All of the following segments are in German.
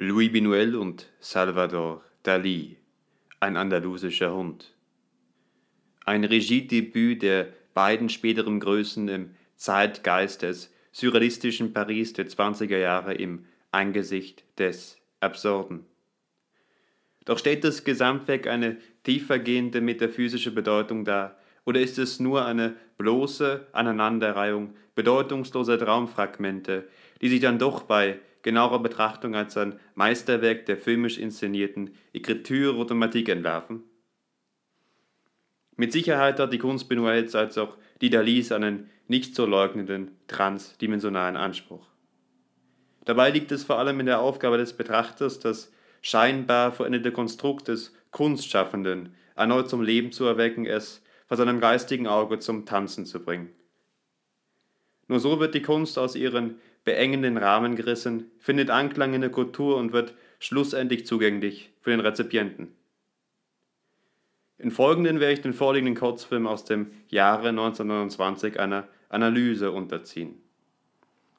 Louis Binuel und Salvador Dali, ein andalusischer Hund. Ein Regiedebüt der beiden späteren Größen im Zeitgeist des surrealistischen Paris der 20er Jahre im Angesicht des Absurden. Doch stellt das Gesamtwerk eine tiefergehende metaphysische Bedeutung dar, oder ist es nur eine bloße Aneinanderreihung bedeutungsloser Traumfragmente, die sich dann doch bei genauerer Betrachtung als ein Meisterwerk der filmisch inszenierten Ekritur-Automatik entwerfen? Mit Sicherheit hat die Kunst Benoits als auch die Dalis einen nicht zu leugnenden transdimensionalen Anspruch. Dabei liegt es vor allem in der Aufgabe des Betrachters, das scheinbar vollendete Konstrukt des Kunstschaffenden erneut zum Leben zu erwecken, es vor seinem geistigen Auge zum Tanzen zu bringen. Nur so wird die Kunst aus ihren beengenden Rahmen gerissen, findet Anklang in der Kultur und wird schlussendlich zugänglich für den Rezipienten. Im Folgenden werde ich den vorliegenden Kurzfilm aus dem Jahre 1929 einer Analyse unterziehen.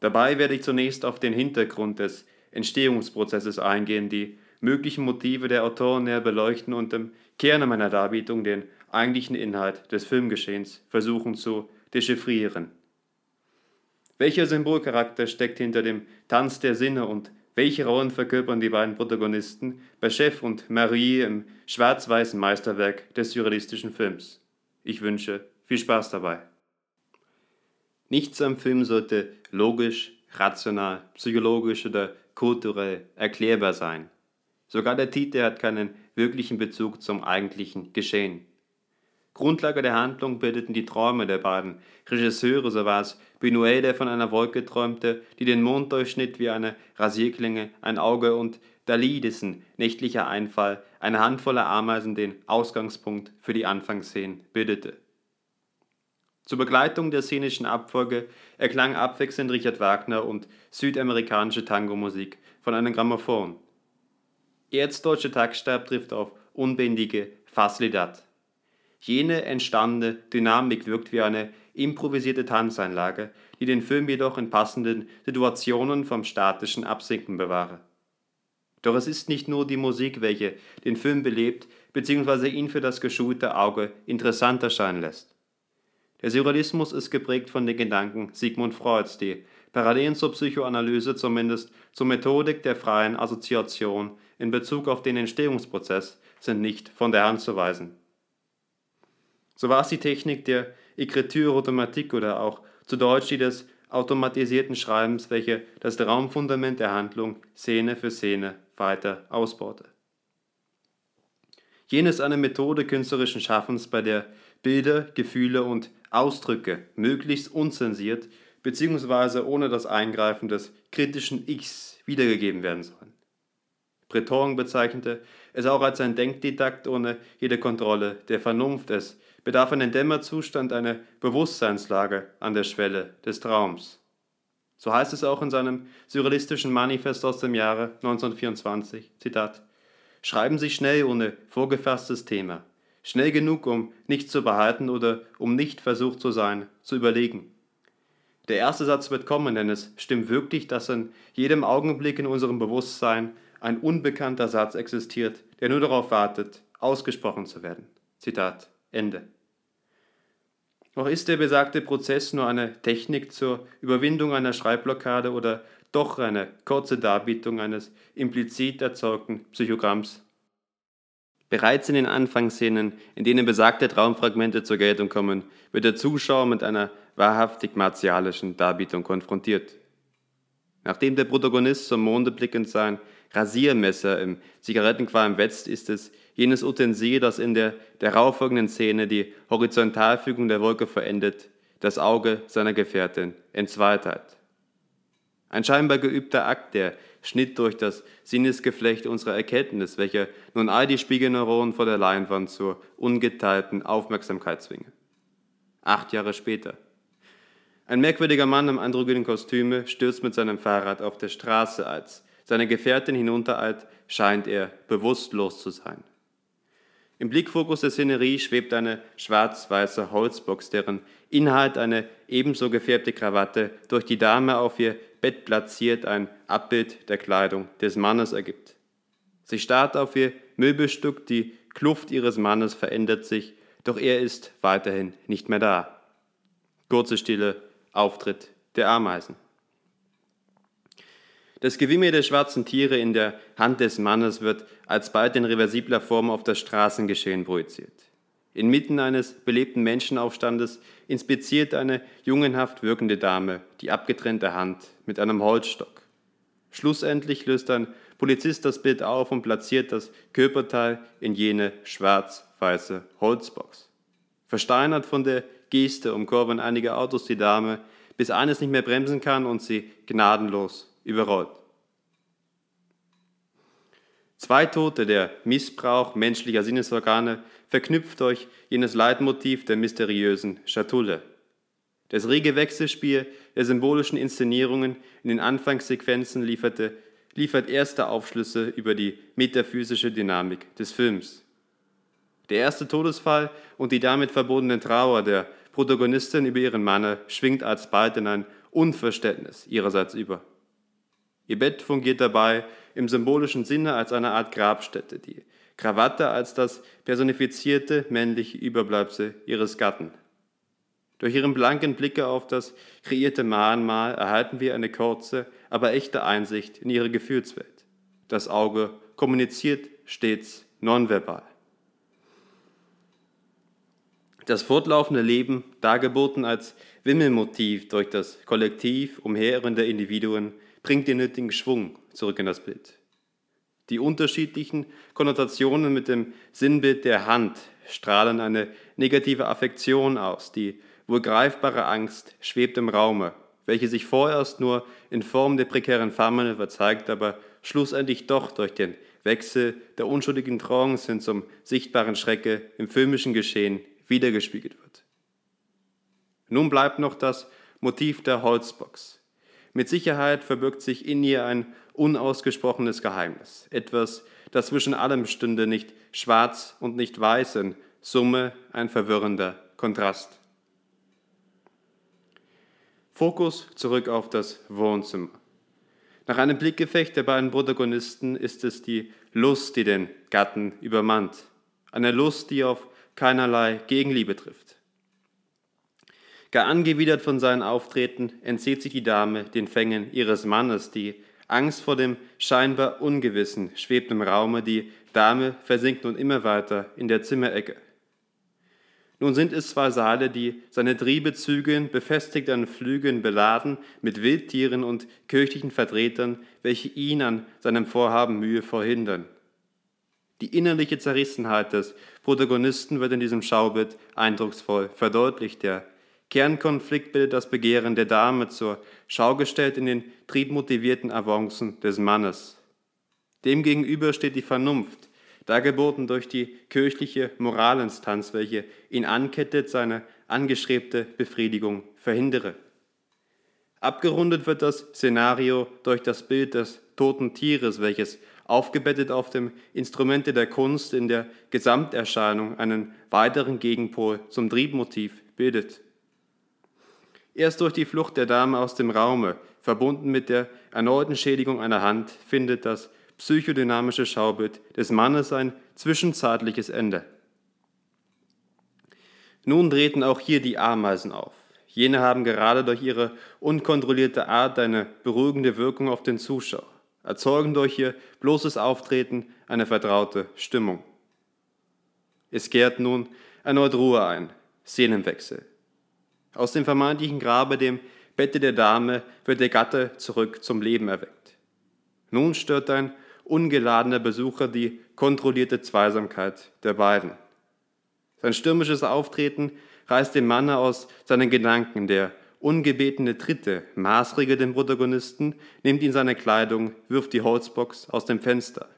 Dabei werde ich zunächst auf den Hintergrund des Entstehungsprozesses eingehen, die möglichen Motive der Autoren näher beleuchten und im Kern meiner Darbietung den eigentlichen Inhalt des Filmgeschehens versuchen zu dechiffrieren. Welcher Symbolcharakter steckt hinter dem Tanz der Sinne und welche Rollen verkörpern die beiden Protagonisten bei Chef und Marie im schwarz-weißen Meisterwerk des surrealistischen Films? Ich wünsche viel Spaß dabei. Nichts am Film sollte logisch, rational, psychologisch oder kulturell erklärbar sein. Sogar der Titel hat keinen wirklichen Bezug zum eigentlichen Geschehen. Grundlage der Handlung bildeten die Träume der beiden Regisseure, so war es Buñuel, der von einer Wolke träumte, die den Mond durchschnitt wie eine Rasierklinge, ein Auge und Dali, dessen nächtlicher Einfall eine Handvoll Ameisen den Ausgangspunkt für die Anfangsszenen bildete. Zur Begleitung der szenischen Abfolge erklang abwechselnd Richard Wagner und südamerikanische Tango-Musik von einem Grammophon. Erzdeutsche Taktstab trifft auf unbändige Facilidad. Jene entstandene Dynamik wirkt wie eine improvisierte Tanzeinlage, die den Film jedoch in passenden Situationen vom statischen Absinken bewahre. Doch es ist nicht nur die Musik, welche den Film belebt bzw. ihn für das geschulte Auge interessant erscheinen lässt. Der Surrealismus ist geprägt von den Gedanken Sigmund Freuds, die Parallelen zur Psychoanalyse zumindest zur Methodik der freien Assoziation in Bezug auf den Entstehungsprozess sind nicht von der Hand zu weisen. So war es die Technik der Écriture automatique oder auch zu Deutsch die des automatisierten Schreibens, welche das Raumfundament der Handlung Szene für Szene weiter ausbaute. Jenes eine Methode künstlerischen Schaffens, bei der Bilder, Gefühle und Ausdrücke möglichst unzensiert bzw. ohne das Eingreifen des kritischen Ichs wiedergegeben werden sollen. Breton bezeichnete es auch als ein Denkdidakt ohne jede Kontrolle der Vernunft. Es bedarf einen Dämmerzustand, eine Bewusstseinslage an der Schwelle des Traums. So heißt es auch in seinem surrealistischen Manifest aus dem Jahre 1924, Zitat, Schreiben Sie schnell ohne vorgefasstes Thema, schnell genug, um nichts zu behalten oder um nicht versucht zu sein, zu überlegen. Der erste Satz wird kommen, denn es stimmt wirklich, dass in jedem Augenblick in unserem Bewusstsein ein unbekannter Satz existiert, der nur darauf wartet, ausgesprochen zu werden. Zitat Ende. Doch ist der besagte Prozess nur eine Technik zur Überwindung einer Schreibblockade oder doch eine kurze Darbietung eines implizit erzeugten Psychogramms? Bereits in den Anfangsszenen, in denen besagte Traumfragmente zur Geltung kommen, wird der Zuschauer mit einer wahrhaftig martialischen Darbietung konfrontiert. Nachdem der Protagonist zum Monde blickend sein Rasiermesser im Zigarettenqualm wetzt, ist es jenes Utensil, das in der darauffolgenden Szene die Horizontalfügung der Wolke verendet, das Auge seiner Gefährtin entzweiteilt. Ein scheinbar geübter Akt, der Schnitt durch das Sinnesgeflecht unserer Erkenntnis, welcher nun all die Spiegelneuronen vor der Leinwand zur ungeteilten Aufmerksamkeit zwinge. Acht Jahre später. Ein merkwürdiger Mann im androgynen Kostüme stürzt mit seinem Fahrrad auf der Straße als seine Gefährtin hinuntereilt, scheint er bewusstlos zu sein. Im Blickfokus der Szenerie schwebt eine schwarz-weiße Holzbox, deren Inhalt eine ebenso gefärbte Krawatte durch die Dame auf ihr Bett platziert ein Abbild der Kleidung des Mannes ergibt. Sie starrt auf ihr Möbelstück, die Kluft ihres Mannes verändert sich, doch er ist weiterhin nicht mehr da. Kurze Stille, Auftritt der Ameisen. Das Gewimmel der schwarzen Tiere in der Hand des Mannes wird alsbald in reversibler Form auf das Straßengeschehen projiziert. Inmitten eines belebten Menschenaufstandes inspiziert eine jungenhaft wirkende Dame die abgetrennte Hand mit einem Holzstock. Schlussendlich löst ein Polizist das Bild auf und platziert das Körperteil in jene schwarz-weiße Holzbox. Versteinert von der Geste umkurven einige Autos die Dame, bis eines nicht mehr bremsen kann und sie gnadenlos überrollt. Zwei Tote, der Missbrauch menschlicher Sinnesorgane, verknüpft durch jenes Leitmotiv der mysteriösen Schatulle. Das rege Wechselspiel der symbolischen Inszenierungen in den Anfangssequenzen lieferte, liefert erste Aufschlüsse über die metaphysische Dynamik des Films. Der erste Todesfall und die damit verbundene Trauer der Protagonistin über ihren Mann schwingt alsbald in ein Unverständnis ihrerseits über. Ihr Bett fungiert dabei im symbolischen Sinne als eine Art Grabstätte, die Krawatte als das personifizierte männliche Überbleibsel ihres Gatten. Durch ihren blanken Blicke auf das kreierte Mahnmal erhalten wir eine kurze, aber echte Einsicht in ihre Gefühlswelt. Das Auge kommuniziert stets nonverbal. Das fortlaufende Leben, dargeboten als Wimmelmotiv durch das Kollektiv umherrende Individuen, bringt den nötigen Schwung zurück in das Bild. Die unterschiedlichen Konnotationen mit dem Sinnbild der Hand strahlen eine negative Affektion aus. Die wohl greifbare Angst schwebt im Raume, welche sich vorerst nur in Form der prekären Fernmanöver zeigt, aber schlussendlich doch durch den Wechsel der unschuldigen Trance hin zum sichtbaren Schrecke im filmischen Geschehen wiedergespiegelt wird. Nun bleibt noch das Motiv der Holzbox. Mit Sicherheit verbirgt sich in ihr ein unausgesprochenes Geheimnis, etwas, das zwischen allem stünde, nicht schwarz und nicht weiß, in Summe ein verwirrender Kontrast. Fokus zurück auf das Wohnzimmer. Nach einem Blickgefecht der beiden Protagonisten ist es die Lust, die den Gatten übermannt. Eine Lust, die auf keinerlei Gegenliebe trifft. Gar angewidert von seinem Auftreten entzieht sich die Dame den Fängen ihres Mannes, die Angst vor dem scheinbar Ungewissen schwebt im Raume, die Dame versinkt nun immer weiter in der Zimmerecke. Nun sind es zwei Saale, die seine Triebe zügeln, befestigt an Flügeln beladen mit Wildtieren und kirchlichen Vertretern, welche ihn an seinem Vorhaben Mühe verhindern. Die innerliche Zerrissenheit des Protagonisten wird in diesem Schaubild eindrucksvoll verdeutlicht. Der Kernkonflikt bildet das Begehren der Dame zur Schau gestellt in den triebmotivierten Avancen des Mannes. Demgegenüber steht die Vernunft, dargeboten durch die kirchliche Moralinstanz, welche ihn ankettet, seine angestrebte Befriedigung verhindere. Abgerundet wird das Szenario durch das Bild des toten Tieres, welches aufgebettet auf dem Instrumente der Kunst in der Gesamterscheinung einen weiteren Gegenpol zum Triebmotiv bildet. Erst durch die Flucht der Dame aus dem Raume, verbunden mit der erneuten Schädigung einer Hand, findet das psychodynamische Schaubild des Mannes ein zwischenzeitliches Ende. Nun treten auch hier die Ameisen auf. Jene haben gerade durch ihre unkontrollierte Art eine beruhigende Wirkung auf den Zuschauer, erzeugen durch ihr bloßes Auftreten eine vertraute Stimmung. Es kehrt nun erneut Ruhe ein, Szenenwechsel. Aus dem vermeintlichen Grabe, dem Bette der Dame, wird der Gatte zurück zum Leben erweckt. Nun stört ein ungeladener Besucher die kontrollierte Zweisamkeit der beiden. Sein stürmisches Auftreten reißt den Mann aus seinen Gedanken. Der ungebetene Dritte maßregelt den Protagonisten, nimmt ihn seine Kleidung, wirft die Holzbox aus dem Fenster.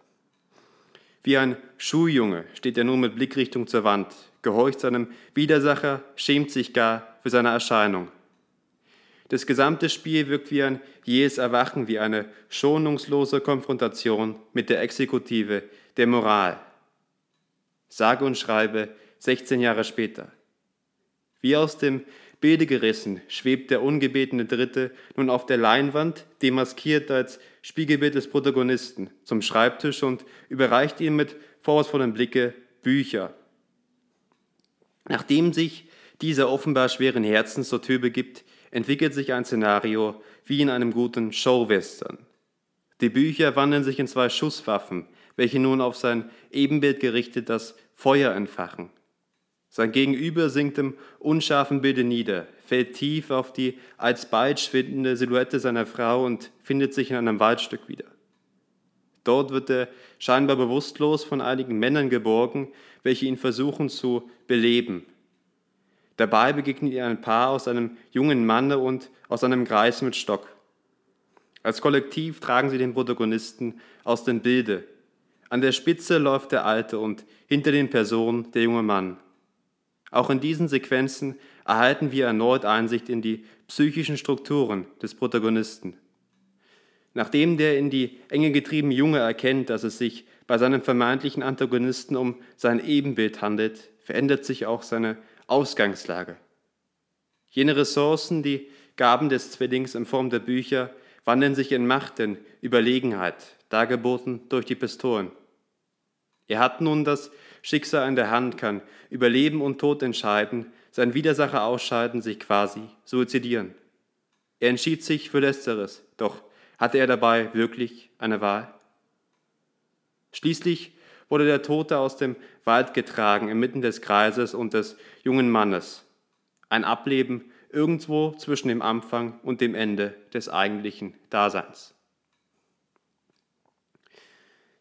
Wie ein Schuljunge steht er nun mit Blickrichtung zur Wand, gehorcht seinem Widersacher, schämt sich gar für seine Erscheinung. Das gesamte Spiel wirkt wie ein jähes Erwachen, wie eine schonungslose Konfrontation mit der Exekutive, der Moral. Sage und schreibe 16 Jahre später. Wie aus dem Bilde gerissen, schwebt der ungebetene Dritte nun auf der Leinwand, demaskiert als Spiegelbild des Protagonisten, zum Schreibtisch und überreicht ihm mit vorwurfsvollem Blicke Bücher. Nachdem sich dieser offenbar schweren Herzens zur Tür begibt, entwickelt sich ein Szenario wie in einem guten Showwestern. Die Bücher wandeln sich in zwei Schusswaffen, welche nun auf sein Ebenbild gerichtet das Feuer entfachen. Sein Gegenüber sinkt im unscharfen Bilde nieder, fällt tief auf die alsbald schwindende Silhouette seiner Frau und findet sich in einem Waldstück wieder. Dort wird er scheinbar bewusstlos von einigen Männern geborgen, welche ihn versuchen zu beleben. Dabei begegnet ihm ein Paar aus einem jungen Manne und aus einem Greis mit Stock. Als Kollektiv tragen sie den Protagonisten aus dem Bilde. An der Spitze läuft der Alte und hinter den Personen der junge Mann. Auch in diesen Sequenzen erhalten wir erneut Einsicht in die psychischen Strukturen des Protagonisten. Nachdem der in die Enge getriebene Junge erkennt, dass es sich bei seinem vermeintlichen Antagonisten um sein Ebenbild handelt, verändert sich auch seine Ausgangslage. Jene Ressourcen, die Gaben des Zwillings in Form der Bücher, wandeln sich in Macht, in Überlegenheit, dargeboten durch die Pistolen. Er hat nun das Schicksal in der Hand, kann über Leben und Tod entscheiden, sein Widersacher ausschalten, sich quasi suizidieren. Er entschied sich für Letzteres, doch hatte er dabei wirklich eine Wahl? Schließlich wurde der Tote aus dem Wald getragen, inmitten des Kreises und des jungen Mannes. Ein Ableben irgendwo zwischen dem Anfang und dem Ende des eigentlichen Daseins.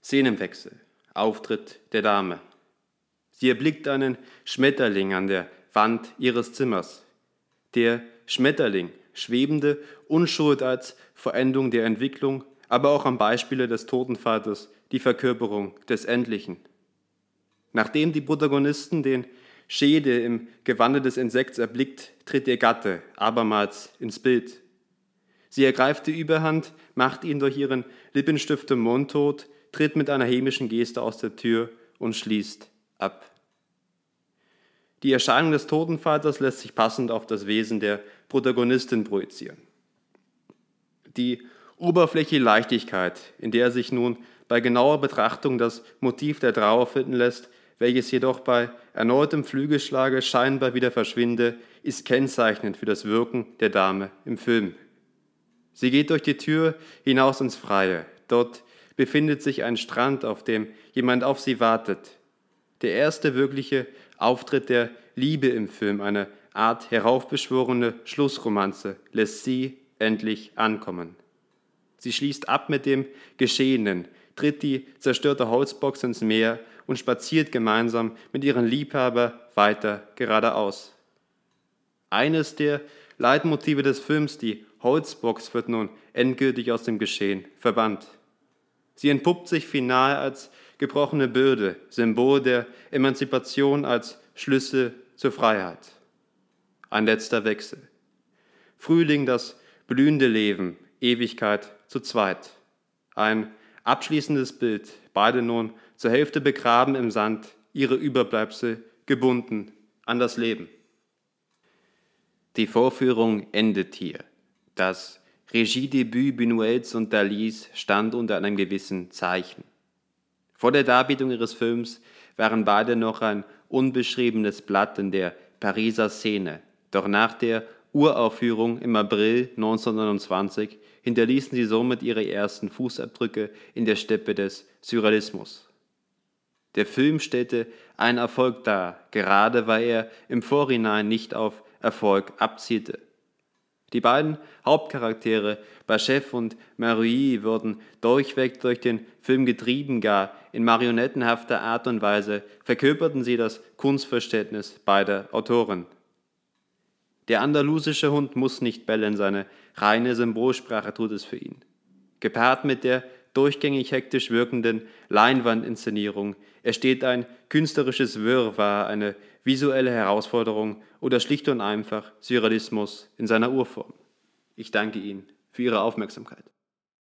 Szenenwechsel, Auftritt der Dame. Sie erblickt einen Schmetterling an der Wand ihres Zimmers. Der Schmetterling, schwebende Unschuld als Verendung der Entwicklung, aber auch am Beispiele des Totenvaters, die Verkörperung des Endlichen. Nachdem die Protagonisten den Schädel im Gewande des Insekts erblickt, tritt ihr Gatte abermals ins Bild. Sie ergreift die Überhand, macht ihn durch ihren Lippenstift im Mund tot, tritt mit einer hämischen Geste aus der Tür und schließt ab. Die Erscheinung des Totenvaters lässt sich passend auf das Wesen der Protagonistin projizieren. Die Oberfläche Leichtigkeit, in der sich nun bei genauer Betrachtung das Motiv der Trauer finden lässt, welches jedoch bei erneutem Flügelschlage scheinbar wieder verschwinde, ist kennzeichnend für das Wirken der Dame im Film. Sie geht durch die Tür hinaus ins Freie. Dort befindet sich ein Strand, auf dem jemand auf sie wartet. Der erste wirkliche Auftritt der Liebe im Film, eine Art heraufbeschworene Schlussromanze, lässt sie endlich ankommen. Sie schließt ab mit dem Geschehenen, tritt die zerstörte Holzbox ins Meer und spaziert gemeinsam mit ihrem Liebhaber weiter geradeaus. Eines der Leitmotive des Films, die Holzbox, wird nun endgültig aus dem Geschehen verbannt. Sie entpuppt sich final als gebrochene Bürde, Symbol der Emanzipation als Schlüssel zur Freiheit. Ein letzter Wechsel. Frühling das blühende Leben, Ewigkeit zu zweit. Ein abschließendes Bild, beide nun zur Hälfte begraben im Sand, ihre Überbleibsel gebunden an das Leben. Die Vorführung endet hier. Das Regiedebüt Buñuels und Dalis stand unter einem gewissen Zeichen. Vor der Darbietung ihres Films waren beide noch ein unbeschriebenes Blatt in der Pariser Szene, doch nach der Uraufführung im April 1929 hinterließen sie somit ihre ersten Fußabdrücke in der Steppe des Surrealismus. Der Film stellte einen Erfolg dar, gerade weil er im Vorhinein nicht auf Erfolg abzielte. Die beiden Hauptcharaktere, Bachef und Marie, wurden durchweg durch den Film getrieben, gar in marionettenhafter Art und Weise verkörperten sie das Kunstverständnis beider Autoren. Der andalusische Hund muss nicht bellen, seine reine Symbolsprache tut es für ihn. Gepaart mit der durchgängig hektisch wirkenden Leinwandinszenierung entsteht ein künstlerisches Wirrwarr, eine visuelle Herausforderung oder schlicht und einfach Surrealismus in seiner Urform. Ich danke Ihnen für Ihre Aufmerksamkeit.